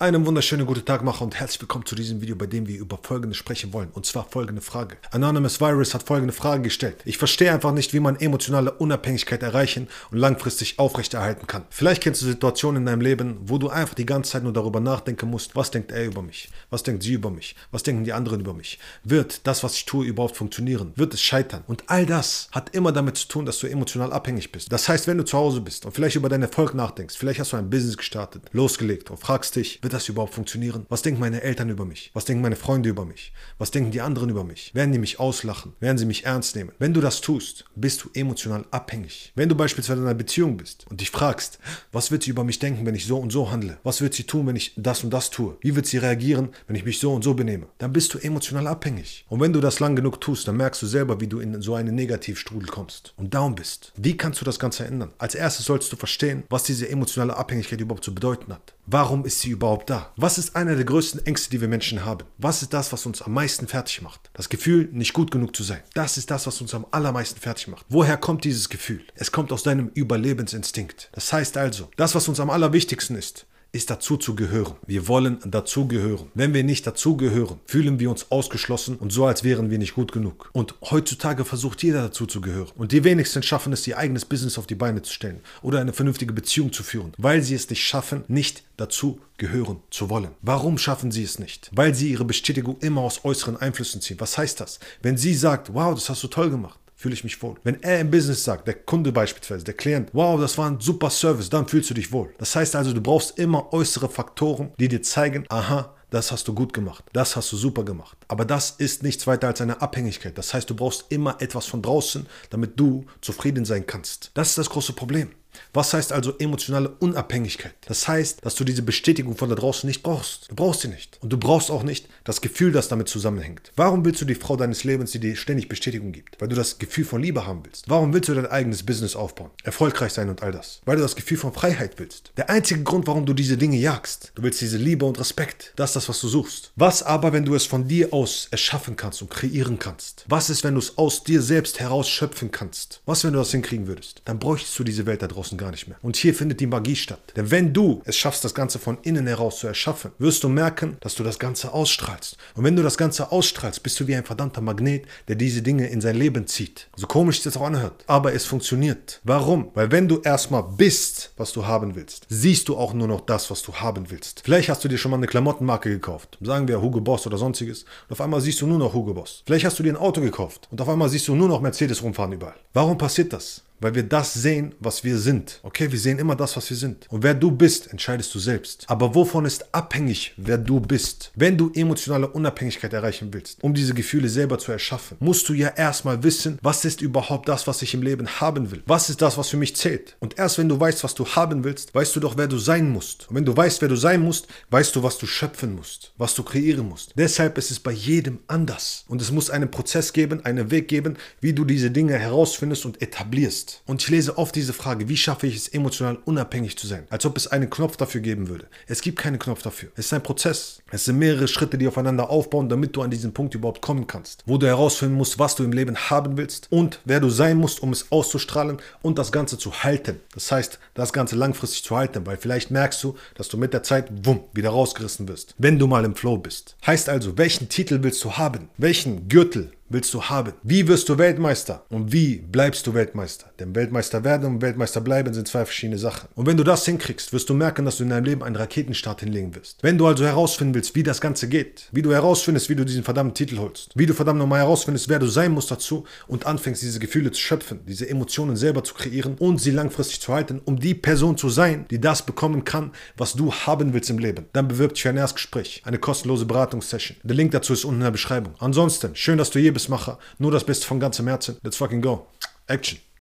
Einen wunderschönen guten Tag, Macher, und herzlich willkommen zu diesem Video, bei dem wir über Folgendes sprechen wollen. Und zwar folgende Frage. Anonymous Virus hat folgende Frage gestellt. Ich verstehe einfach nicht, wie man emotionale Unabhängigkeit erreichen und langfristig aufrechterhalten kann. Vielleicht kennst du Situationen in deinem Leben, wo du einfach die ganze Zeit nur darüber nachdenken musst, was denkt er über mich? Was denkt sie über mich? Was denken die anderen über mich? Wird das, was ich tue, überhaupt funktionieren? Wird es scheitern? Und all das hat immer damit zu tun, dass du emotional abhängig bist. Das heißt, wenn du zu Hause bist und vielleicht über deinen Erfolg nachdenkst, vielleicht hast du ein Business gestartet, losgelegt und fragst dich, wird das überhaupt funktionieren? Was denken meine Eltern über mich? Was denken meine Freunde über mich? Was denken die anderen über mich? Werden die mich auslachen? Werden sie mich ernst nehmen? Wenn du das tust, bist du emotional abhängig. Wenn du beispielsweise in einer Beziehung bist und dich fragst, was wird sie über mich denken, wenn ich so und so handle? Was wird sie tun, wenn ich das und das tue? Wie wird sie reagieren, wenn ich mich so und so benehme? Dann bist du emotional abhängig. Und wenn du das lang genug tust, dann merkst du selber, wie du in so einen Negativstrudel kommst und down bist. Wie kannst du das Ganze ändern? Als erstes sollst du verstehen, was diese emotionale Abhängigkeit überhaupt zu bedeuten hat. Warum ist sie überhaupt da? Was ist einer der größten Ängste, die wir Menschen haben? Was ist das, was uns am meisten fertig macht? Das Gefühl, nicht gut genug zu sein. Das ist das, was uns am allermeisten fertig macht. Woher kommt dieses Gefühl? Es kommt aus deinem Überlebensinstinkt. Das heißt also, das, was uns am allerwichtigsten ist, ist dazu zu gehören. Wir wollen dazugehören. Wenn wir nicht dazugehören, fühlen wir uns ausgeschlossen und so, als wären wir nicht gut genug. Und heutzutage versucht jeder dazu zu gehören. Und die wenigsten schaffen es, ihr eigenes Business auf die Beine zu stellen oder eine vernünftige Beziehung zu führen, weil sie es nicht schaffen, nicht dazu gehören zu wollen. Warum schaffen sie es nicht? Weil sie ihre Bestätigung immer aus äußeren Einflüssen ziehen. Was heißt das? Wenn sie sagt, wow, das hast du toll gemacht, fühle ich mich wohl. Wenn er im Business sagt, der Kunde beispielsweise, der Klient, wow, das war ein super Service, dann fühlst du dich wohl. Das heißt also, du brauchst immer äußere Faktoren, die dir zeigen, aha, das hast du gut gemacht, das hast du super gemacht. Aber das ist nichts weiter als eine Abhängigkeit. Das heißt, du brauchst immer etwas von draußen, damit du zufrieden sein kannst. Das ist das große Problem. Was heißt also emotionale Unabhängigkeit? Das heißt, dass du diese Bestätigung von da draußen nicht brauchst. Du brauchst sie nicht. Und du brauchst auch nicht das Gefühl, das damit zusammenhängt. Warum willst du die Frau deines Lebens, die dir ständig Bestätigung gibt? Weil du das Gefühl von Liebe haben willst. Warum willst du dein eigenes Business aufbauen? Erfolgreich sein und all das. Weil du das Gefühl von Freiheit willst. Der einzige Grund, warum du diese Dinge jagst. Du willst diese Liebe und Respekt. Das ist das, was du suchst. Was aber, wenn du es von dir aus erschaffen kannst und kreieren kannst? Was ist, wenn du es aus dir selbst heraus schöpfen kannst? Was, wenn du das hinkriegen würdest? Dann bräuchtest du diese Welt da draußen gar nicht mehr. Und hier findet die Magie statt. Denn wenn du es schaffst, das Ganze von innen heraus zu erschaffen, wirst du merken, dass du das Ganze ausstrahlst. Und wenn du das Ganze ausstrahlst, bist du wie ein verdammter Magnet, der diese Dinge in sein Leben zieht. So komisch es jetzt auch anhört. Aber es funktioniert. Warum? Weil wenn du erstmal bist, was du haben willst, siehst du auch nur noch das, was du haben willst. Vielleicht hast du dir schon mal eine Klamottenmarke gekauft. Sagen wir Hugo Boss oder sonstiges. Und auf einmal siehst du nur noch Hugo Boss. Vielleicht hast du dir ein Auto gekauft. Und auf einmal siehst du nur noch Mercedes rumfahren überall. Warum passiert das? Weil wir das sehen, was wir sind. Okay, wir sehen immer das, was wir sind. Und wer du bist, entscheidest du selbst. Aber wovon ist abhängig, wer du bist? Wenn du emotionale Unabhängigkeit erreichen willst, um diese Gefühle selber zu erschaffen, musst du ja erstmal wissen, was ist überhaupt das, was ich im Leben haben will? Was ist das, was für mich zählt? Und erst wenn du weißt, was du haben willst, weißt du doch, wer du sein musst. Und wenn du weißt, wer du sein musst, weißt du, was du schöpfen musst, was du kreieren musst. Deshalb ist es bei jedem anders. Und es muss einen Prozess geben, einen Weg geben, wie du diese Dinge herausfindest und etablierst. Und ich lese oft diese Frage, wie schaffe ich es emotional unabhängig zu sein? Als ob es einen Knopf dafür geben würde. Es gibt keinen Knopf dafür. Es ist ein Prozess. Es sind mehrere Schritte, die aufeinander aufbauen, damit du an diesen Punkt überhaupt kommen kannst. Wo du herausfinden musst, was du im Leben haben willst und wer du sein musst, um es auszustrahlen und das Ganze zu halten. Das heißt, das Ganze langfristig zu halten, weil vielleicht merkst du, dass du mit der Zeit, wumm, wieder rausgerissen wirst. Wenn du mal im Flow bist. Heißt also, welchen Titel willst du haben? Welchen Gürtel willst du haben? Wie wirst du Weltmeister? Und wie bleibst du Weltmeister? Denn Weltmeister werden und Weltmeister bleiben sind zwei verschiedene Sachen. Und wenn du das hinkriegst, wirst du merken, dass du in deinem Leben einen Raketenstart hinlegen wirst. Wenn du also herausfinden willst, wie das Ganze geht, wie du herausfindest, wie du diesen verdammten Titel holst, wie du verdammt nochmal herausfindest, wer du sein musst dazu und anfängst, diese Gefühle zu schöpfen, diese Emotionen selber zu kreieren und sie langfristig zu halten, um die Person zu sein, die das bekommen kann, was du haben willst im Leben, dann bewirb dich für ein Erstgespräch, eine kostenlose Beratungssession. Der Link dazu ist unten in der Beschreibung. Ansonsten, schön, dass du hier bist, Macher. Nur das Beste von ganzem Herzen. Let's fucking go. Action.